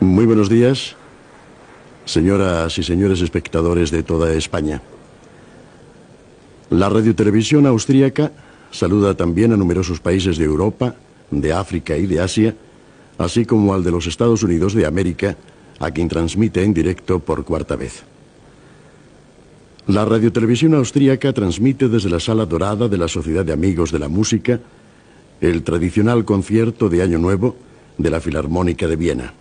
Muy buenos días, señoras y señores espectadores de toda España. La radiotelevisión austríaca saluda también a numerosos países de Europa, de África y de Asia, así como al de los Estados Unidos de América, a quien transmite en directo por cuarta vez. La radiotelevisión austríaca transmite desde la Sala Dorada de la Sociedad de Amigos de la Música el tradicional concierto de Año Nuevo de la Filarmónica de Viena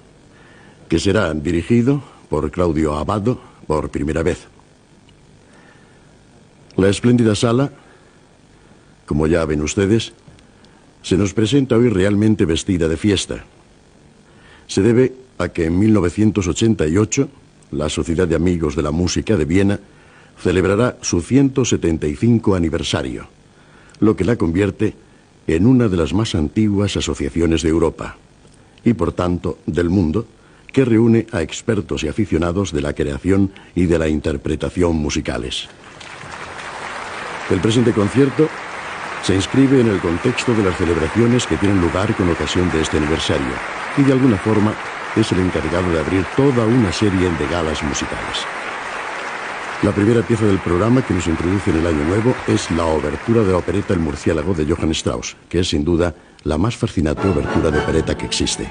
que será dirigido por Claudio Abado por primera vez. La espléndida sala, como ya ven ustedes, se nos presenta hoy realmente vestida de fiesta. Se debe a que en 1988 la Sociedad de Amigos de la Música de Viena celebrará su 175 aniversario, lo que la convierte en una de las más antiguas asociaciones de Europa y por tanto del mundo que reúne a expertos y aficionados de la creación y de la interpretación musicales. El presente concierto se inscribe en el contexto de las celebraciones que tienen lugar con ocasión de este aniversario y de alguna forma es el encargado de abrir toda una serie de galas musicales. La primera pieza del programa que nos introduce en el Año Nuevo es la obertura de la opereta El murciélago de Johann Strauss, que es sin duda la más fascinante obertura de opereta que existe.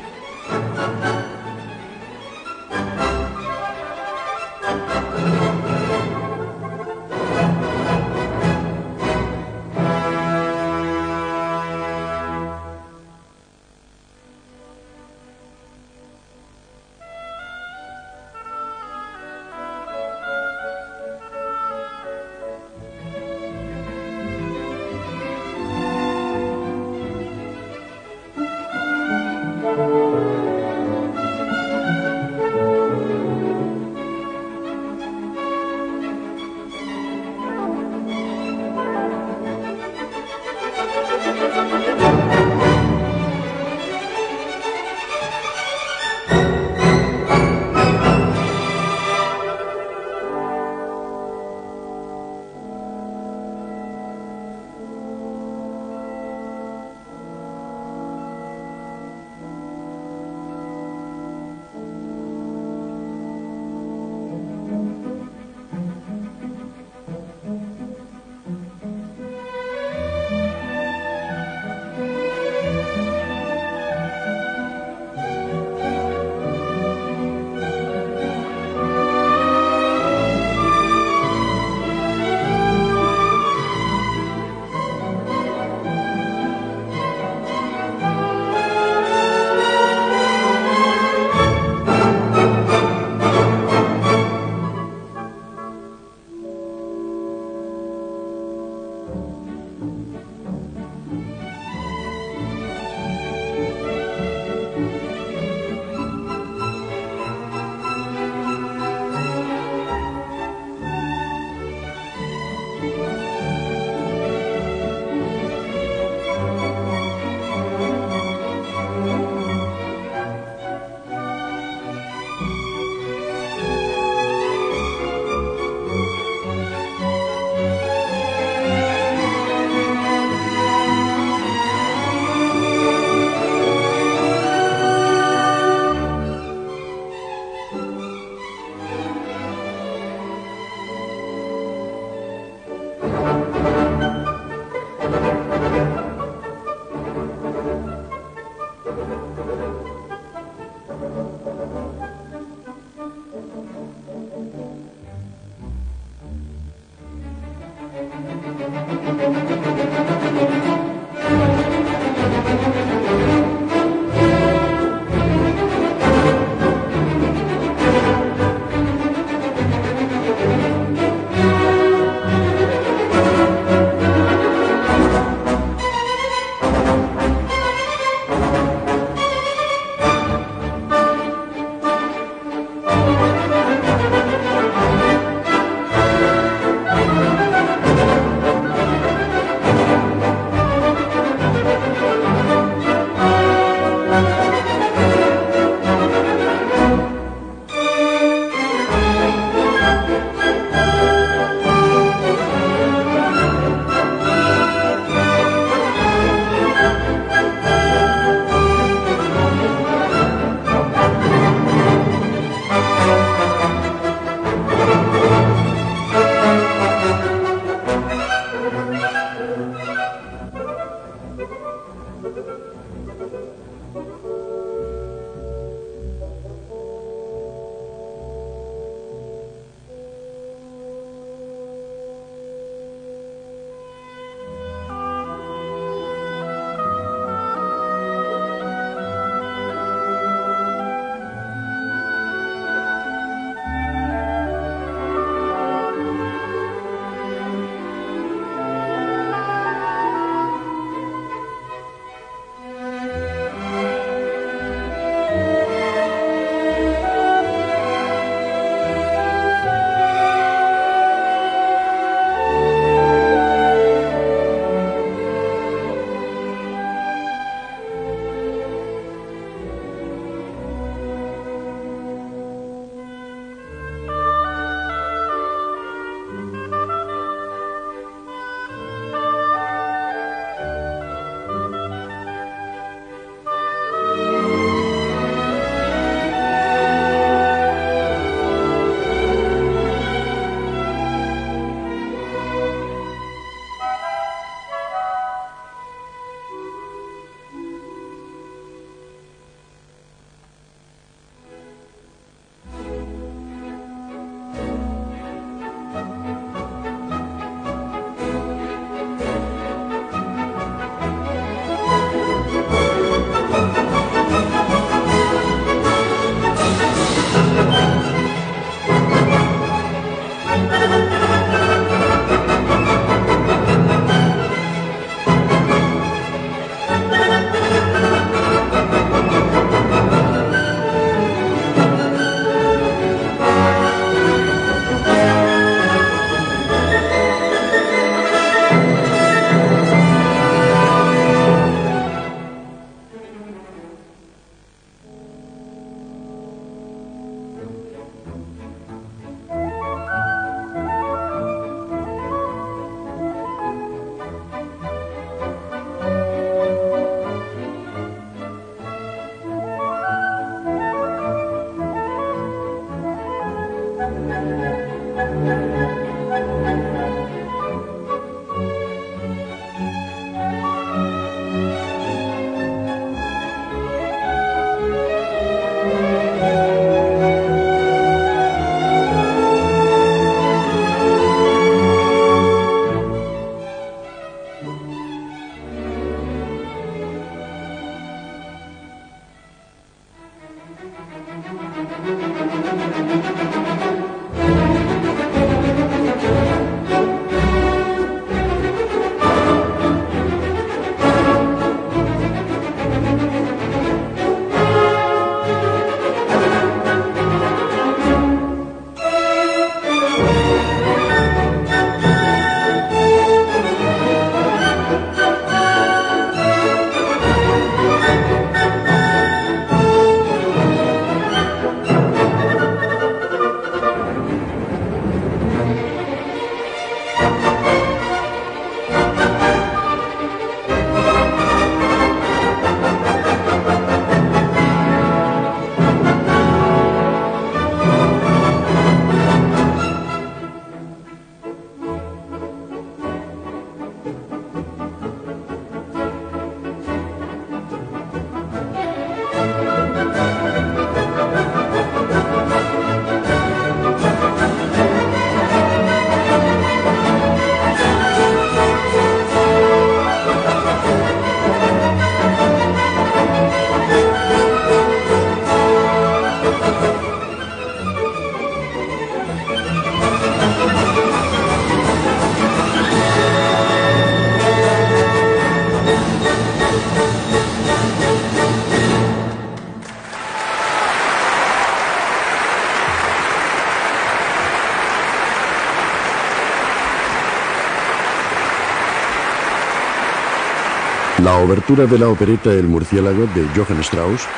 Obertura de la opereta El murciélago de Johann Strauss,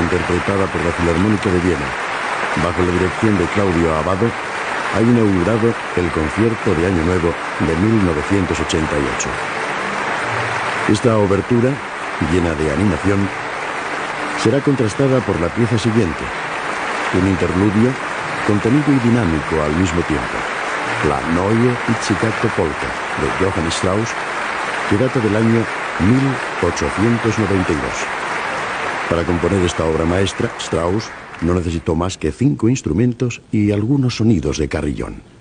interpretada por la Filarmónica de Viena, bajo la dirección de Claudio Abado, ha inaugurado el concierto de Año Nuevo de 1988. Esta obertura, llena de animación, será contrastada por la pieza siguiente, un interludio contenido y dinámico al mismo tiempo, la Neue Pizzicato Polka de Johann Strauss, que data del año 1892. Para componer esta obra maestra, Strauss no necesitó más que cinco instrumentos y algunos sonidos de carrillón.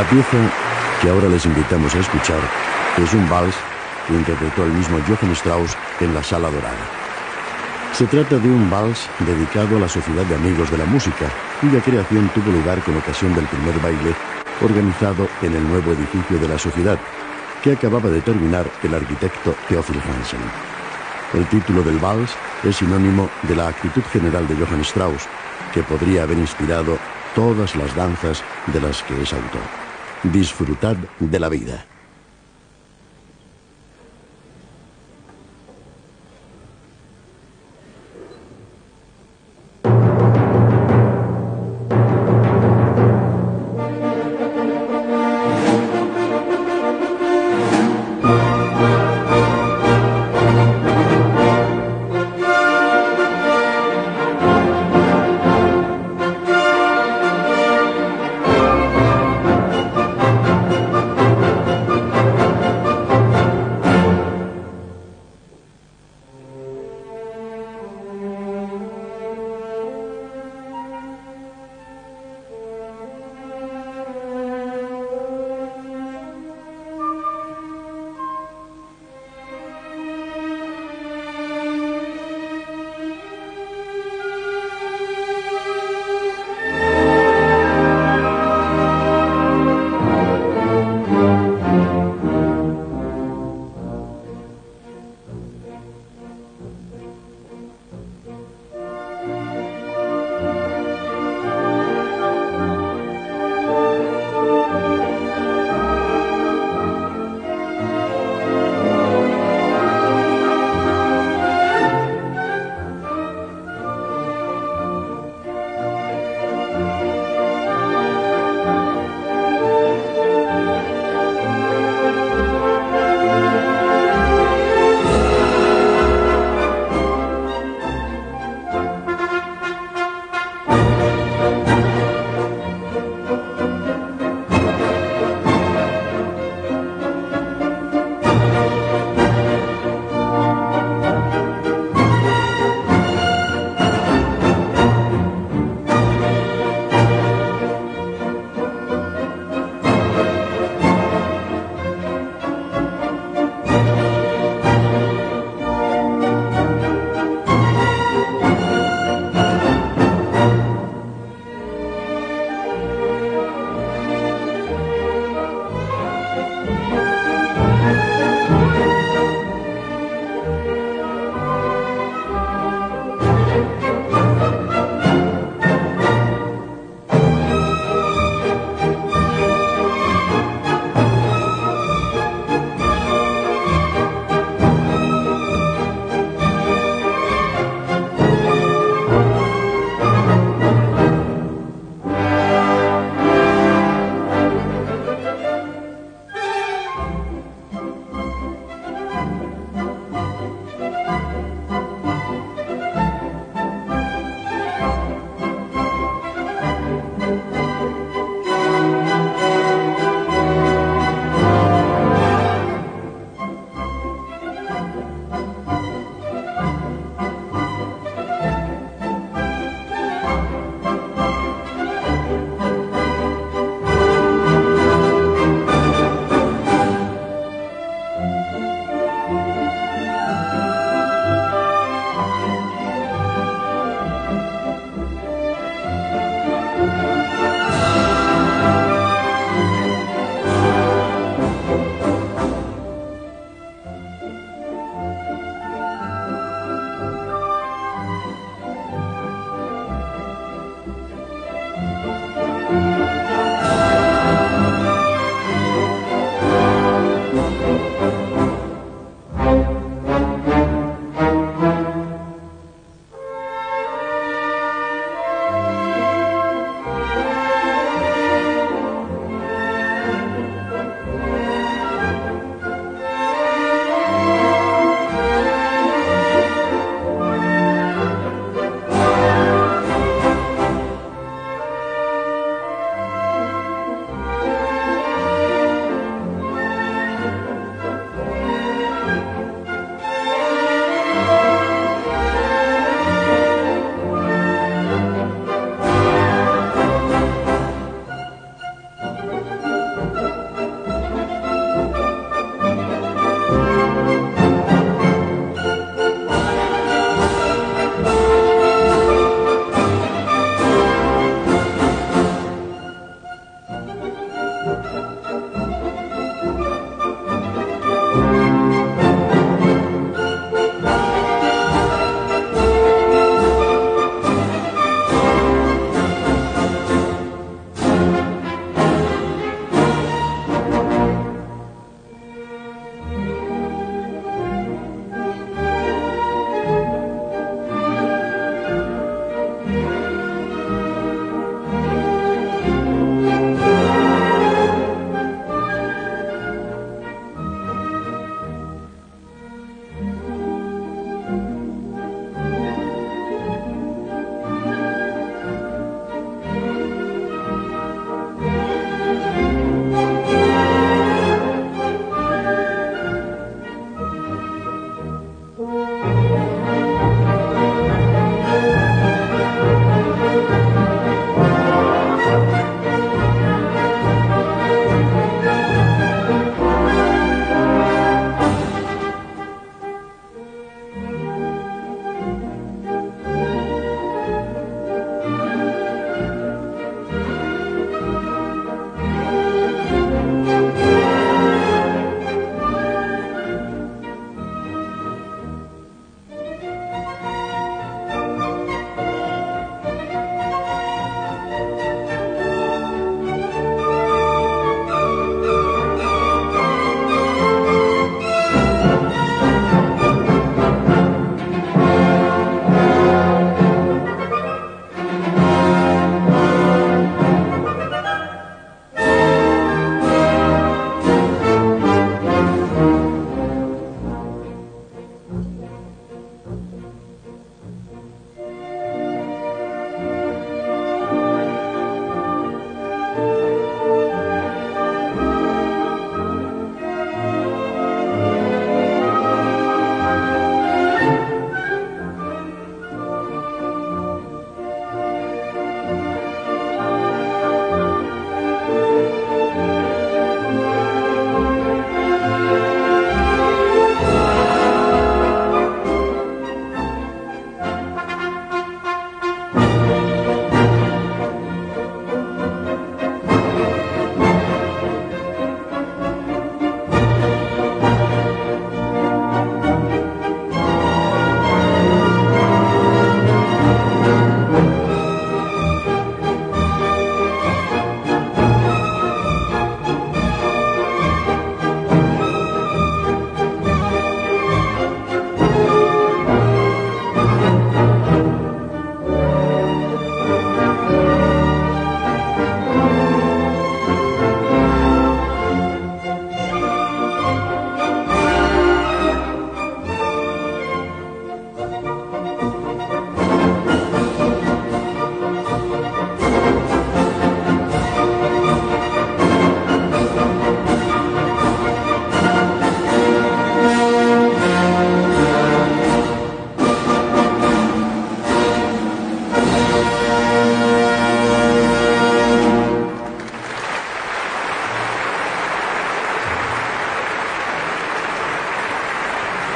La pieza que ahora les invitamos a escuchar es un vals que interpretó el mismo Johann Strauss en la Sala Dorada. Se trata de un vals dedicado a la Sociedad de Amigos de la Música, cuya creación tuvo lugar con ocasión del primer baile organizado en el nuevo edificio de la sociedad, que acababa de terminar el arquitecto Theophil Hansen. El título del vals es sinónimo de la actitud general de Johann Strauss, que podría haber inspirado todas las danzas de las que es autor. Disfrutad de la vida.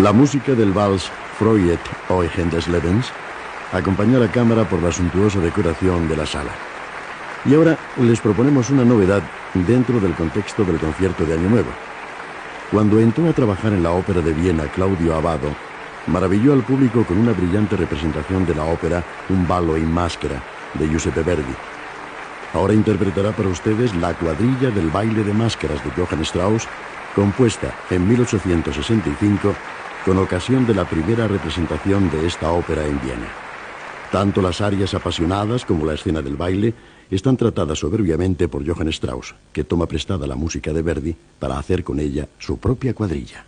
La música del vals Freud Eugen des Lebens acompañó a la cámara por la suntuosa decoración de la sala. Y ahora les proponemos una novedad dentro del contexto del concierto de Año Nuevo. Cuando entró a trabajar en la ópera de Viena Claudio Abado, maravilló al público con una brillante representación de la ópera Un ballo in máscara de Giuseppe Verdi. Ahora interpretará para ustedes la cuadrilla del baile de máscaras de Johann Strauss, compuesta en 1865 con ocasión de la primera representación de esta ópera en Viena. Tanto las arias apasionadas como la escena del baile están tratadas soberbiamente por Johann Strauss, que toma prestada la música de Verdi para hacer con ella su propia cuadrilla.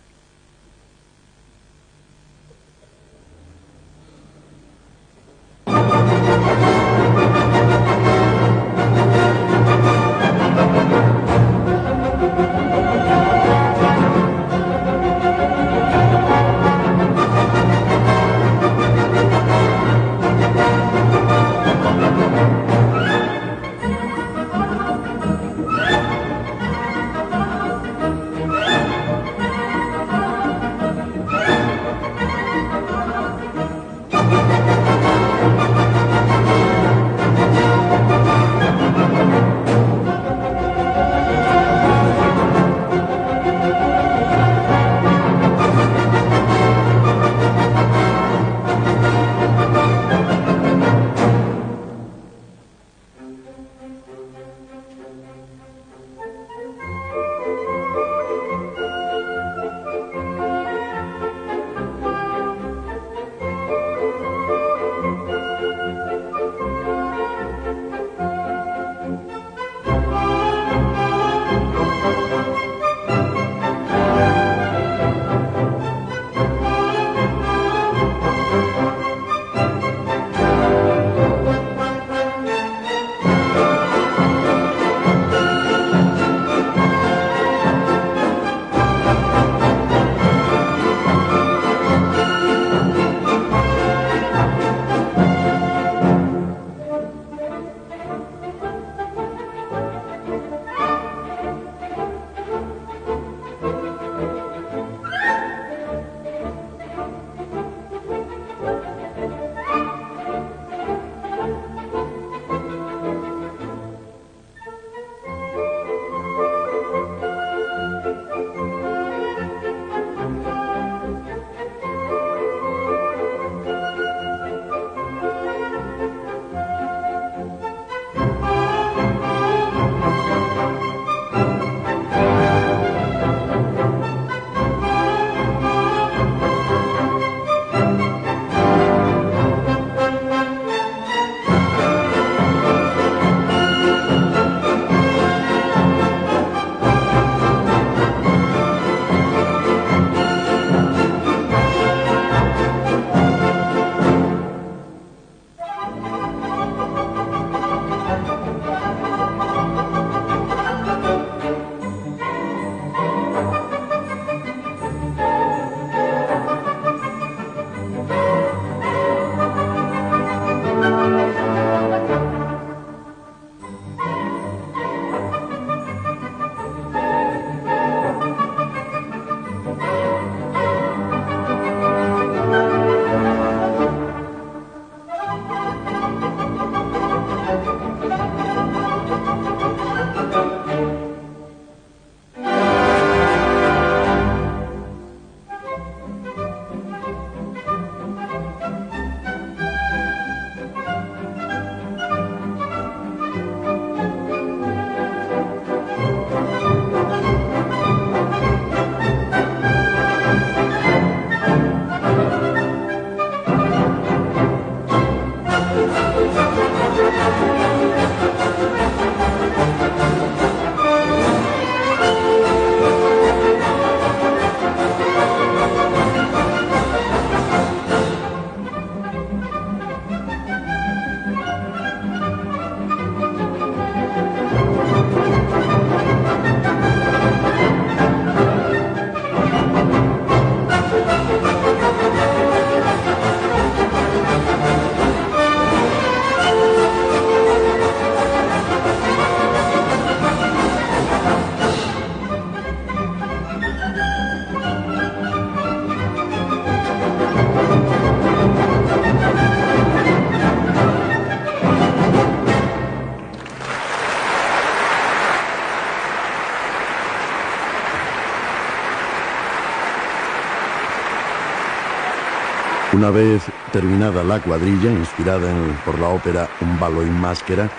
Una vez terminada la cuadrilla, inspirada por la ópera Un balo in máscara,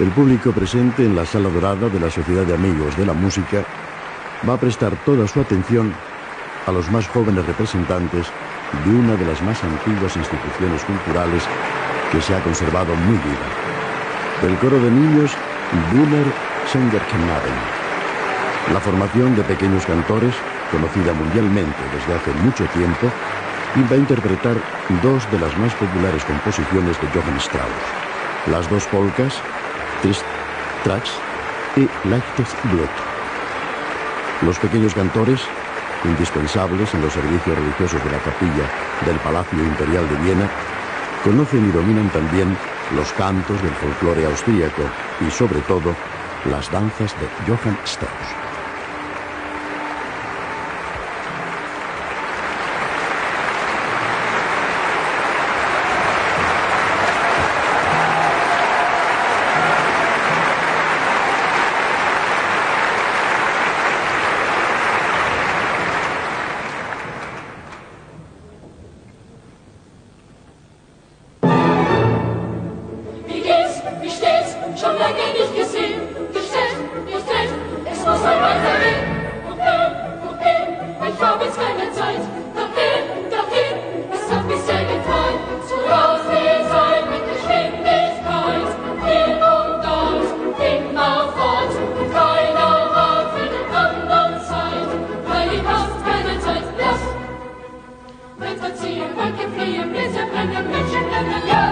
el público presente en la Sala Dorada de la Sociedad de Amigos de la Música va a prestar toda su atención a los más jóvenes representantes de una de las más antiguas instituciones culturales que se ha conservado muy viva. El coro de niños Brunner Sängerknaben. La formación de pequeños cantores, conocida mundialmente desde hace mucho tiempo, va a interpretar dos de las más populares composiciones de Johann Strauss, las dos polcas, Trist Tracks y Leichtes Blut. Los pequeños cantores, indispensables en los servicios religiosos de la capilla del Palacio Imperial de Viena, conocen y dominan también los cantos del folclore austríaco y, sobre todo, las danzas de Johann Strauss. I can flea, a rhythm and a pitcher, and a girl.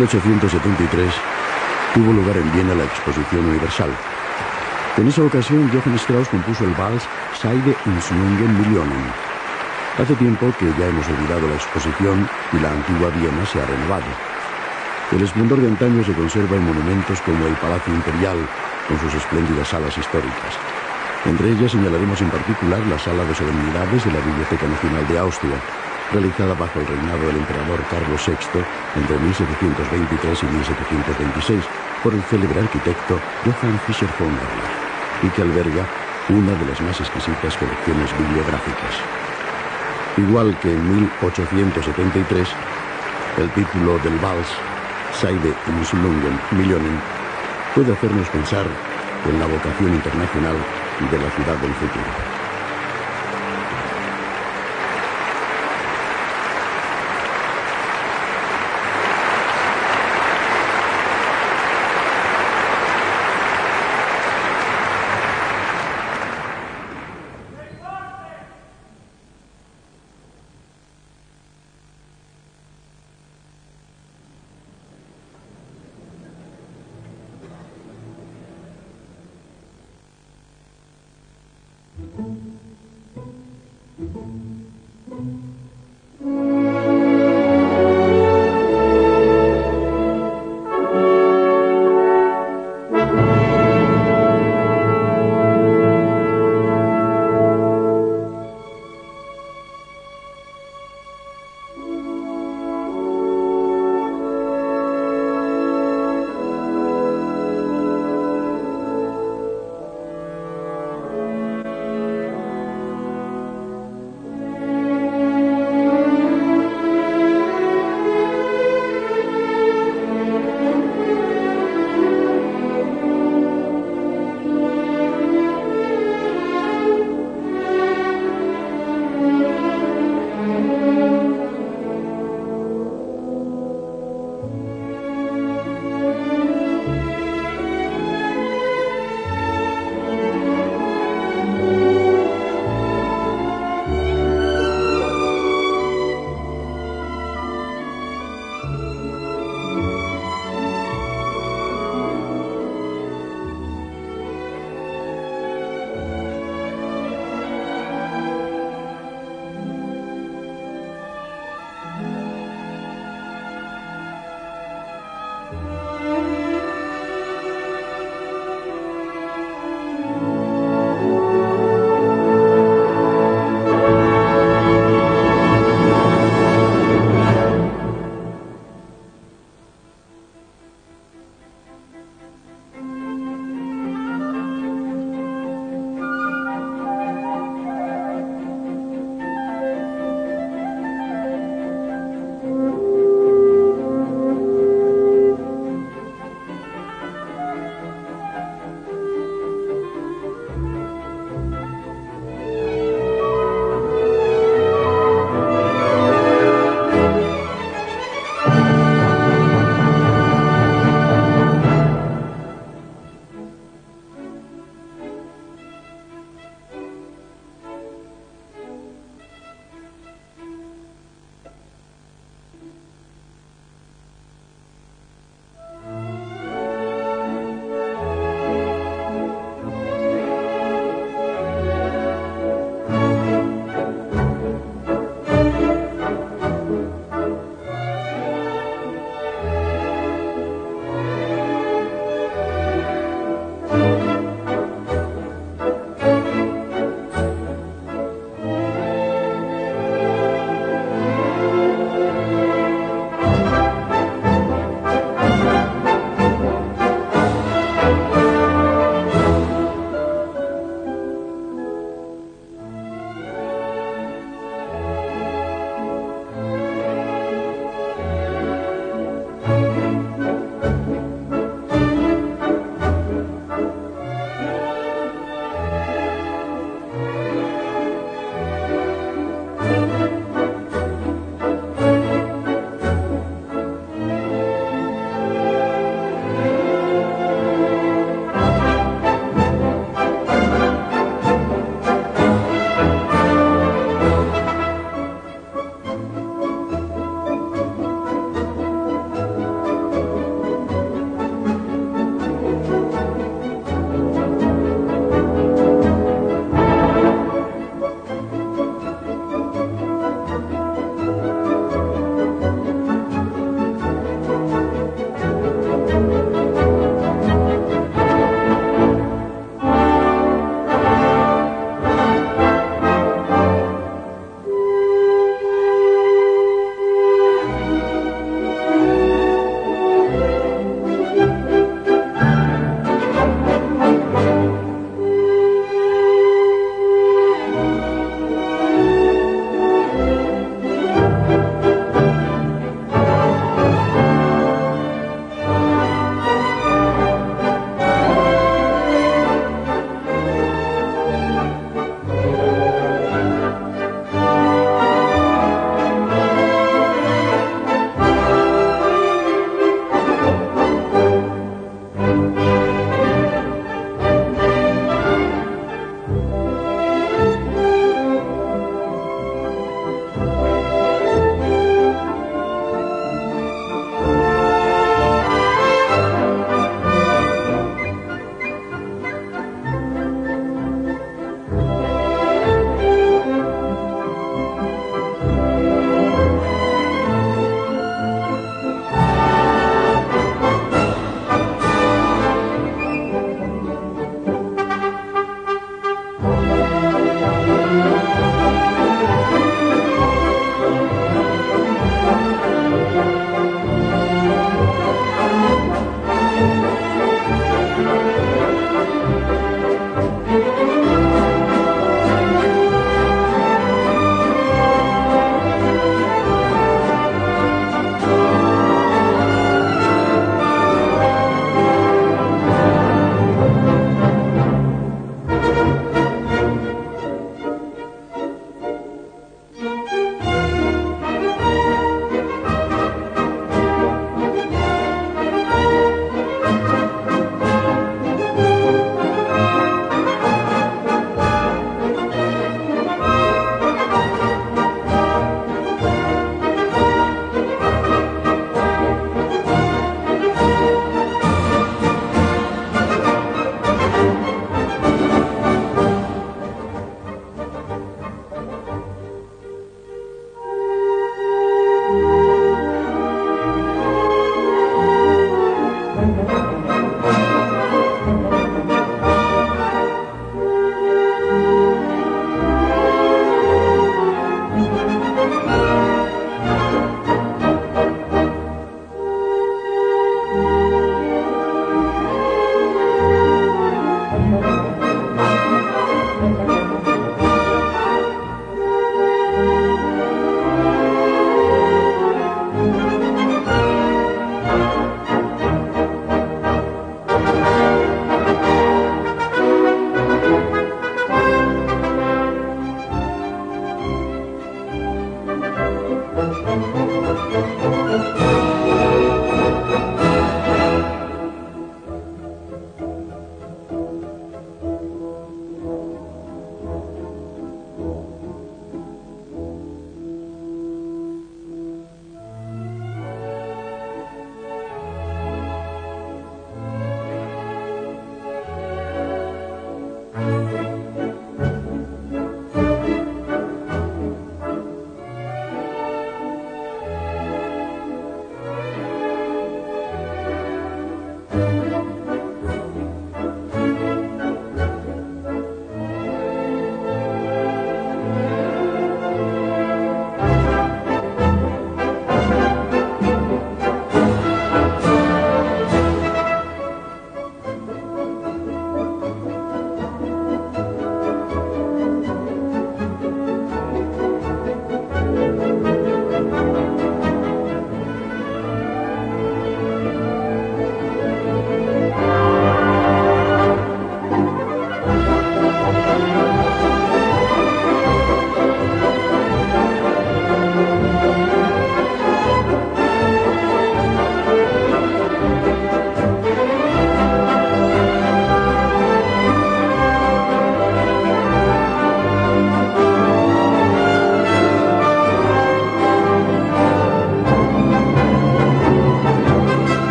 1873 tuvo lugar en Viena la Exposición Universal. En esa ocasión, Johann Strauss compuso el vals Seide ins Lungen Millionen. Hace tiempo que ya hemos olvidado la exposición y la antigua Viena se ha renovado. El esplendor de antaño se conserva en monumentos como el Palacio Imperial, con sus espléndidas salas históricas. Entre ellas señalaremos en particular la Sala de Solemnidades de la Biblioteca Nacional de Austria, realizada bajo el reinado del emperador Carlos VI entre 1723 y 1726 por el célebre arquitecto Johann Fischer von Euler, y que alberga una de las más exquisitas colecciones bibliográficas. Igual que en 1873, el título del vals, Seide Insulungen Millionen, puede hacernos pensar en la vocación internacional de la ciudad del futuro.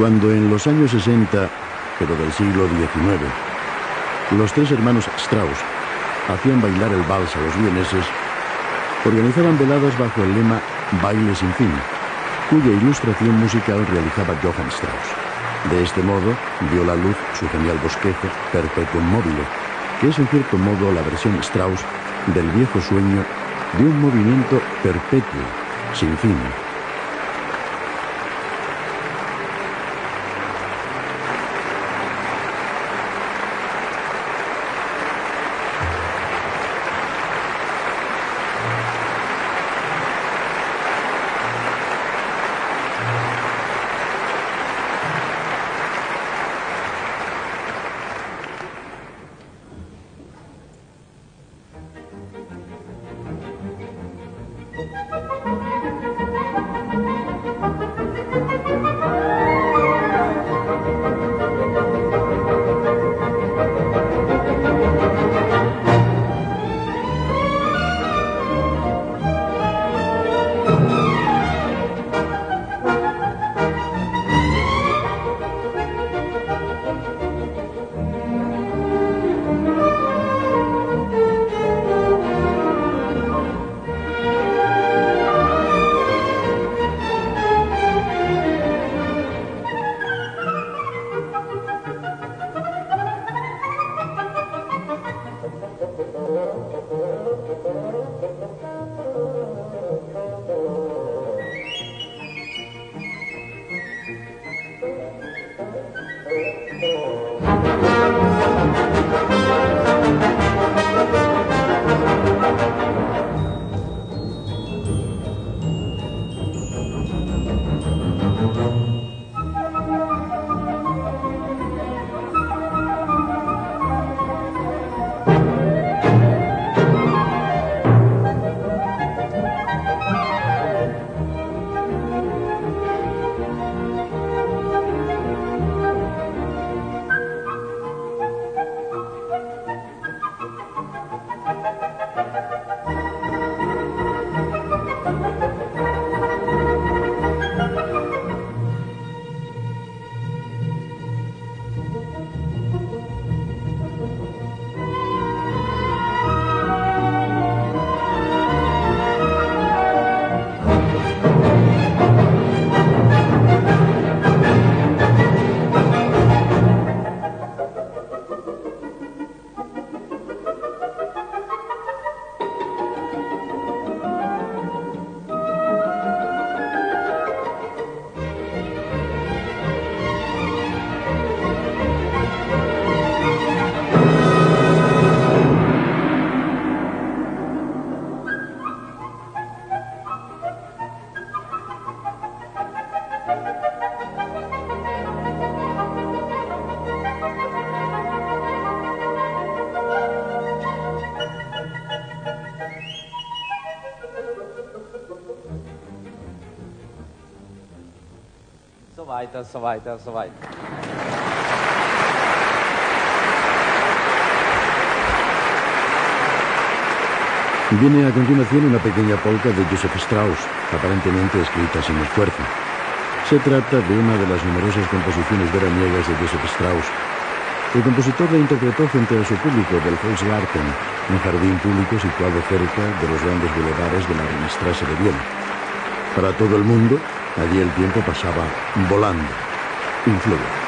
Cuando en los años 60, pero del siglo XIX, los tres hermanos Strauss hacían bailar el vals a los vieneses, organizaban veladas bajo el lema Baile sin fin, cuya ilustración musical realizaba Johann Strauss. De este modo, dio la luz su genial bosquejo Perpetuum mobile, que es en cierto modo la versión Strauss del viejo sueño de un movimiento perpetuo, sin fin. Viene a continuación una pequeña polka de Joseph Strauss, aparentemente escrita sin esfuerzo. Se trata de una de las numerosas composiciones veraniegas de Joseph Strauss. El compositor la interpretó frente a su público del Volksgarten, un jardín público situado cerca de los grandes bulevares de la Rheinstrasse de Viena. Para todo el mundo, Allí el tiempo pasaba volando, influye.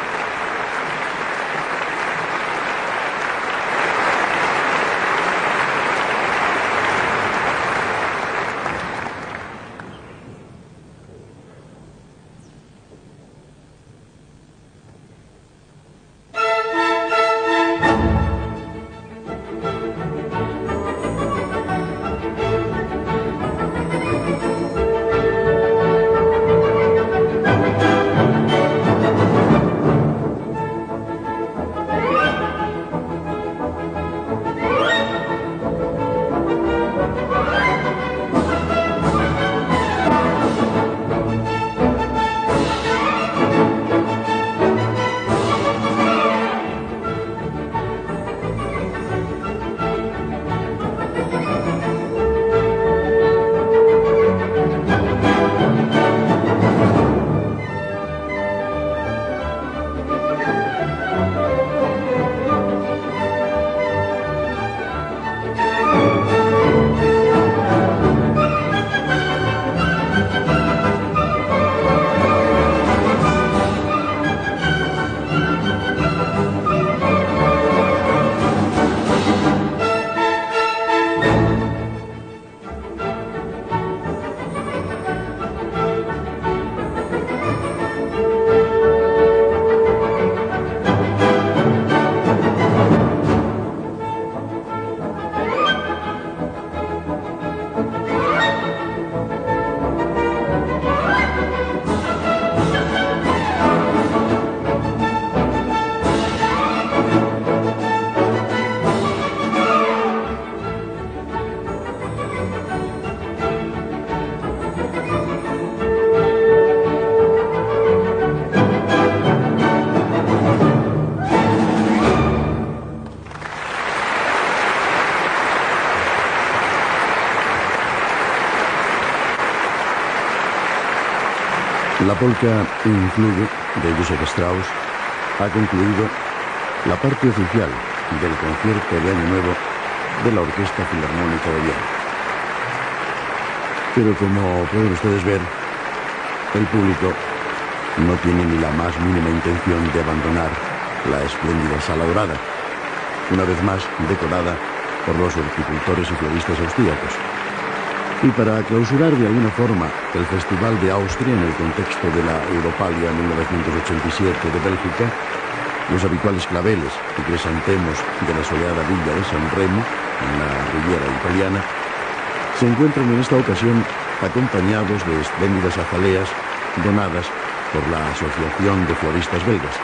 La polka Influye de Joseph Strauss ha concluido la parte oficial del concierto de Año Nuevo de la Orquesta Filarmónica de Viena. Pero como pueden ustedes ver, el público no tiene ni la más mínima intención de abandonar la espléndida sala dorada, una vez más decorada por los horticultores y floristas austríacos. Y para clausurar de alguna forma el Festival de Austria en el contexto de la Europalia 1987 de Bélgica, los habituales claveles y cresantemos de la soleada villa de San Remo, en la Riviera italiana, se encuentran en esta ocasión acompañados de espléndidas azaleas donadas por la Asociación de Floristas Belgas.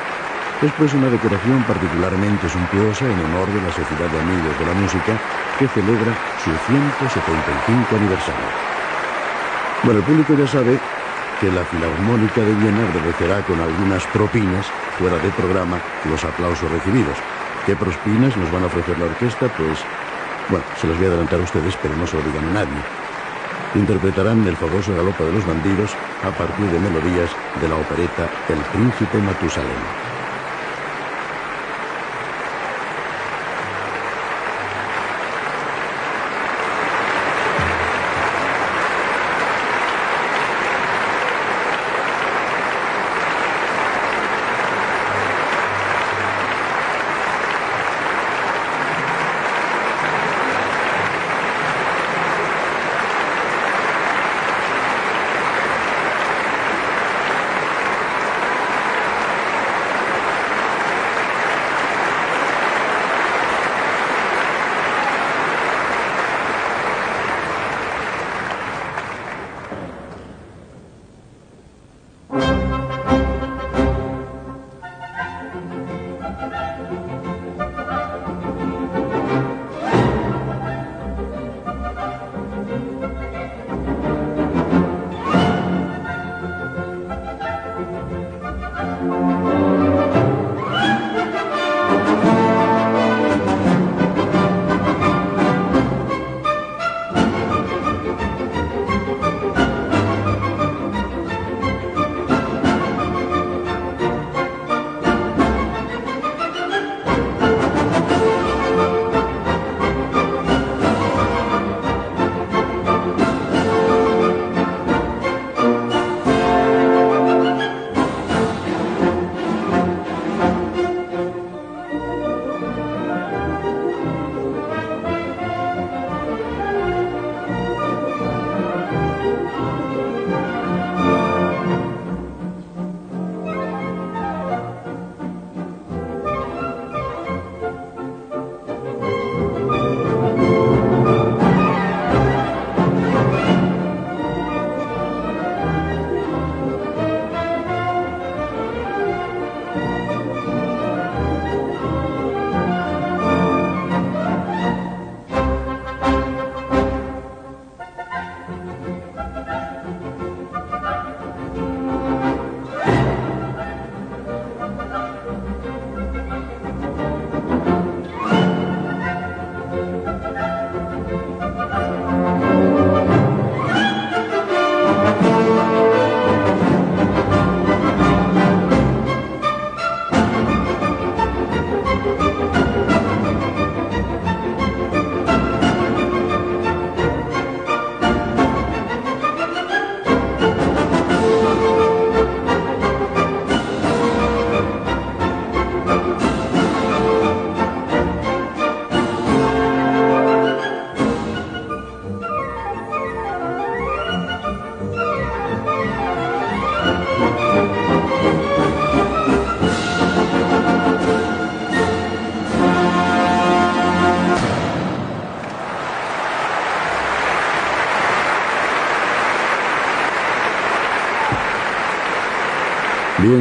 Es pues una decoración particularmente suntuosa en honor de la Sociedad de Amigos de la Música que celebra su 175 aniversario. Bueno, el público ya sabe que la Filarmónica de Viena agradecerá con algunas propinas, fuera de programa, los aplausos recibidos. ¿Qué propinas nos van a ofrecer la orquesta? Pues, bueno, se los voy a adelantar a ustedes, pero no se lo digan a nadie. Interpretarán el famoso galope de los bandidos a partir de melodías de la opereta El Príncipe Matusalén.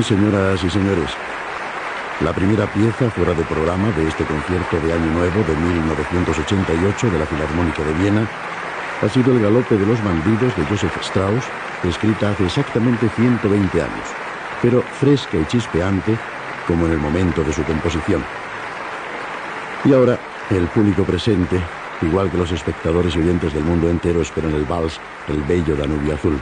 Señoras y señores, la primera pieza fuera de programa de este concierto de Año Nuevo de 1988 de la Filarmónica de Viena ha sido El galope de los bandidos de Joseph Strauss, escrita hace exactamente 120 años, pero fresca y chispeante como en el momento de su composición. Y ahora, el público presente, igual que los espectadores y oyentes del mundo entero, esperan el vals El Bello Danubio Azul.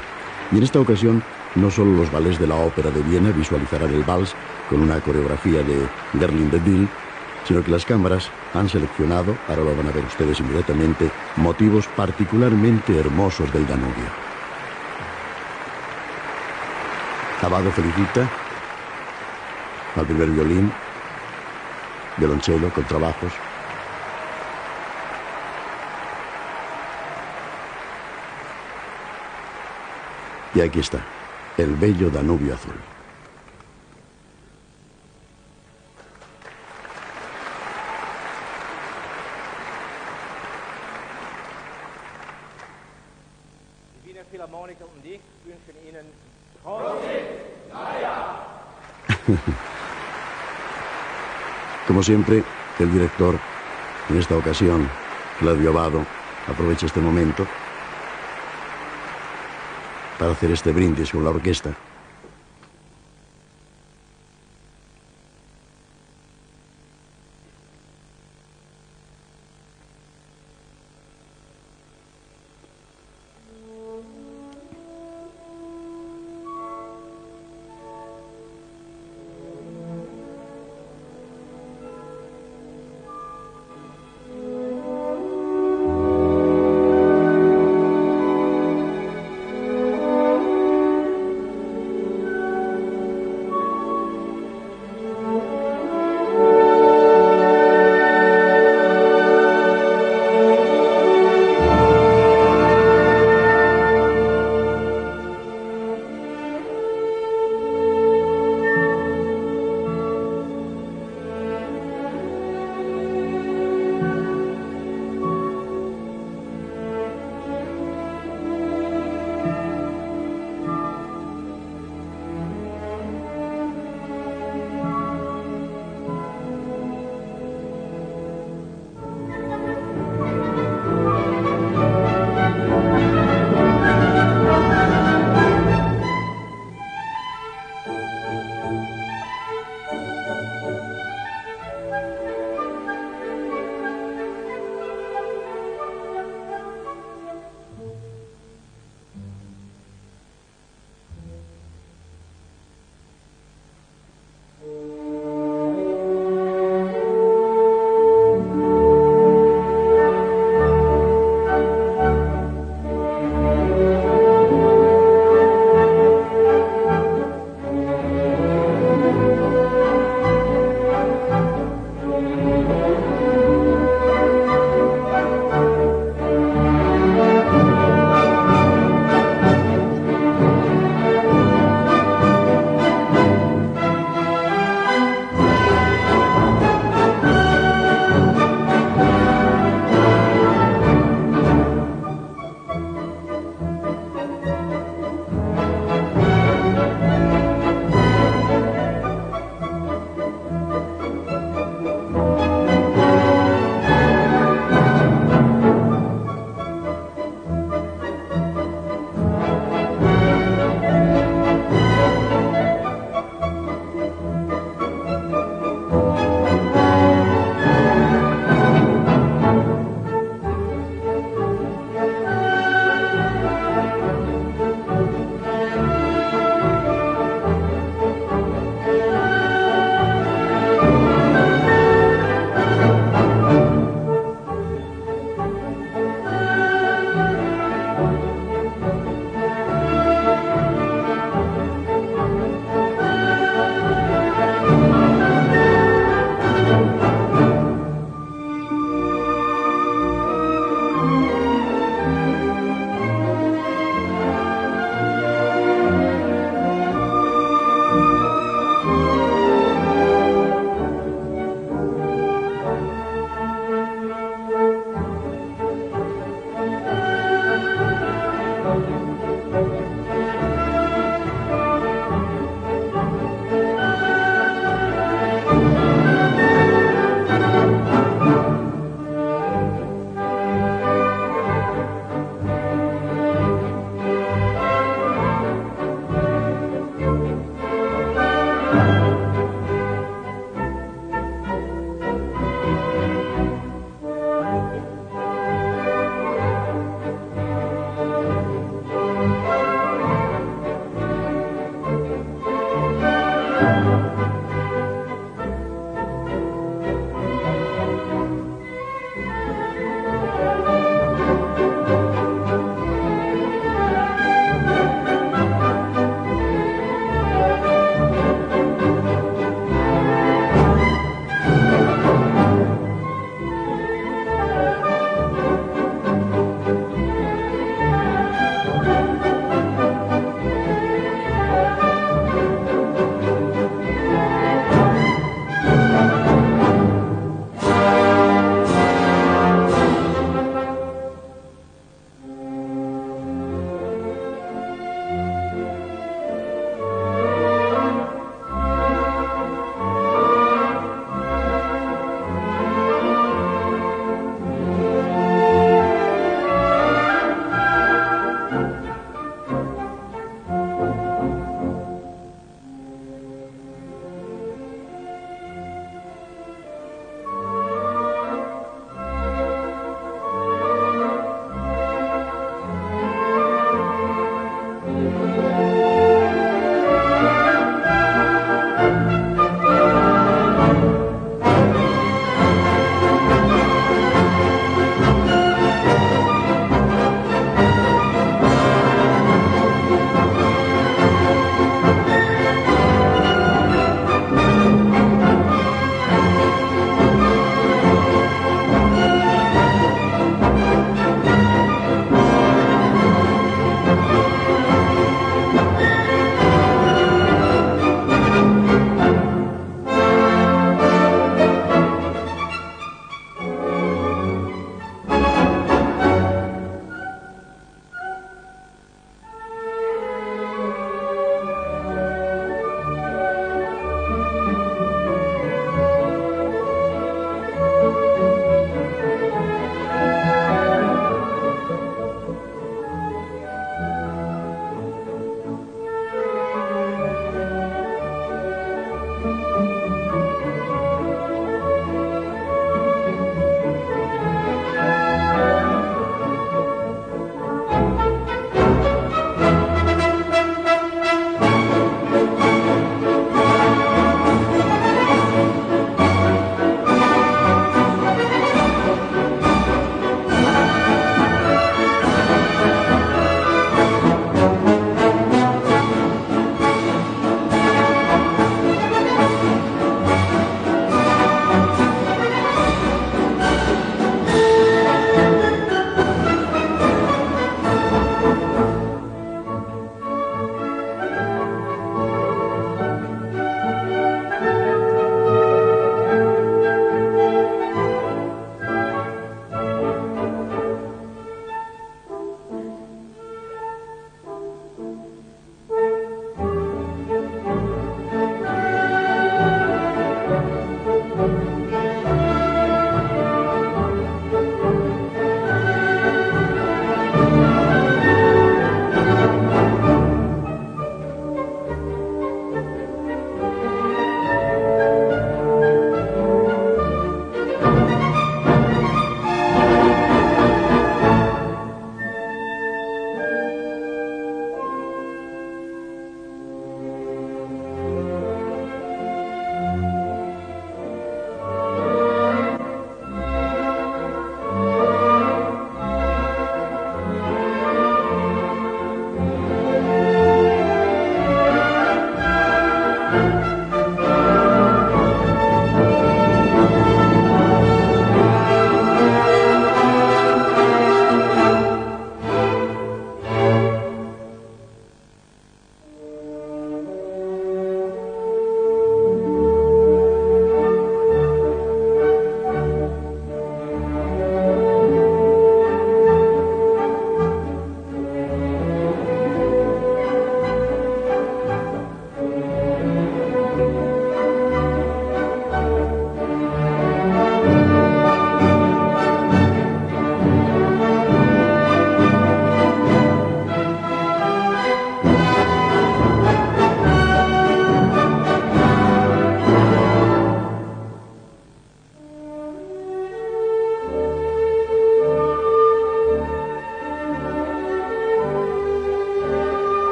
Y en esta ocasión no solo los ballets de la Ópera de Viena visualizarán el vals con una coreografía de Gerlin de Dill, sino que las cámaras han seleccionado, ahora lo van a ver ustedes inmediatamente, motivos particularmente hermosos del Danubio. Abado felicita al primer violín, violonchelo, contrabajos. Y aquí está, el bello Danubio azul. Ihnen Como siempre, el director, en esta ocasión, Claudio Abado, aprovecha este momento para hacer este brindis con la orquesta.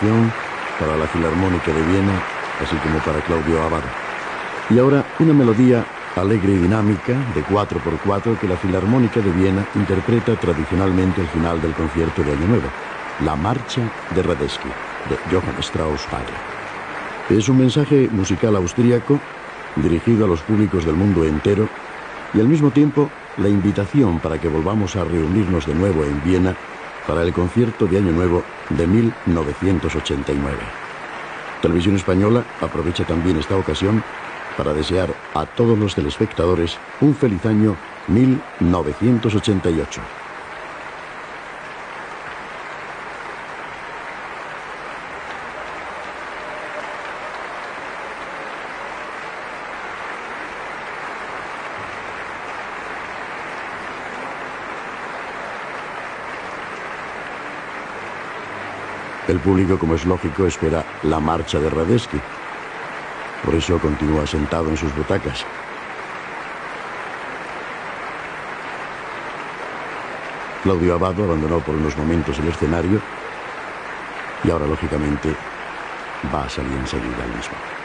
Ovación para la Filarmónica de Viena, así como para Claudio Abad. Y ahora una melodía alegre y dinámica de 4x4 que la Filarmónica de Viena interpreta tradicionalmente al final del concierto de Año Nuevo, La Marcha de Radetzky, de Johann Strauss padre. Es un mensaje musical austríaco dirigido a los públicos del mundo entero y al mismo tiempo la invitación para que volvamos a reunirnos de nuevo en Viena para el concierto de Año Nuevo de 1989. Televisión Española aprovecha también esta ocasión para desear a todos los telespectadores un feliz año 1988. El público, como es lógico, espera la marcha de Radetzky. Por eso continúa sentado en sus butacas. Claudio Abado abandonó por unos momentos el escenario y ahora, lógicamente, va a salir enseguida el mismo.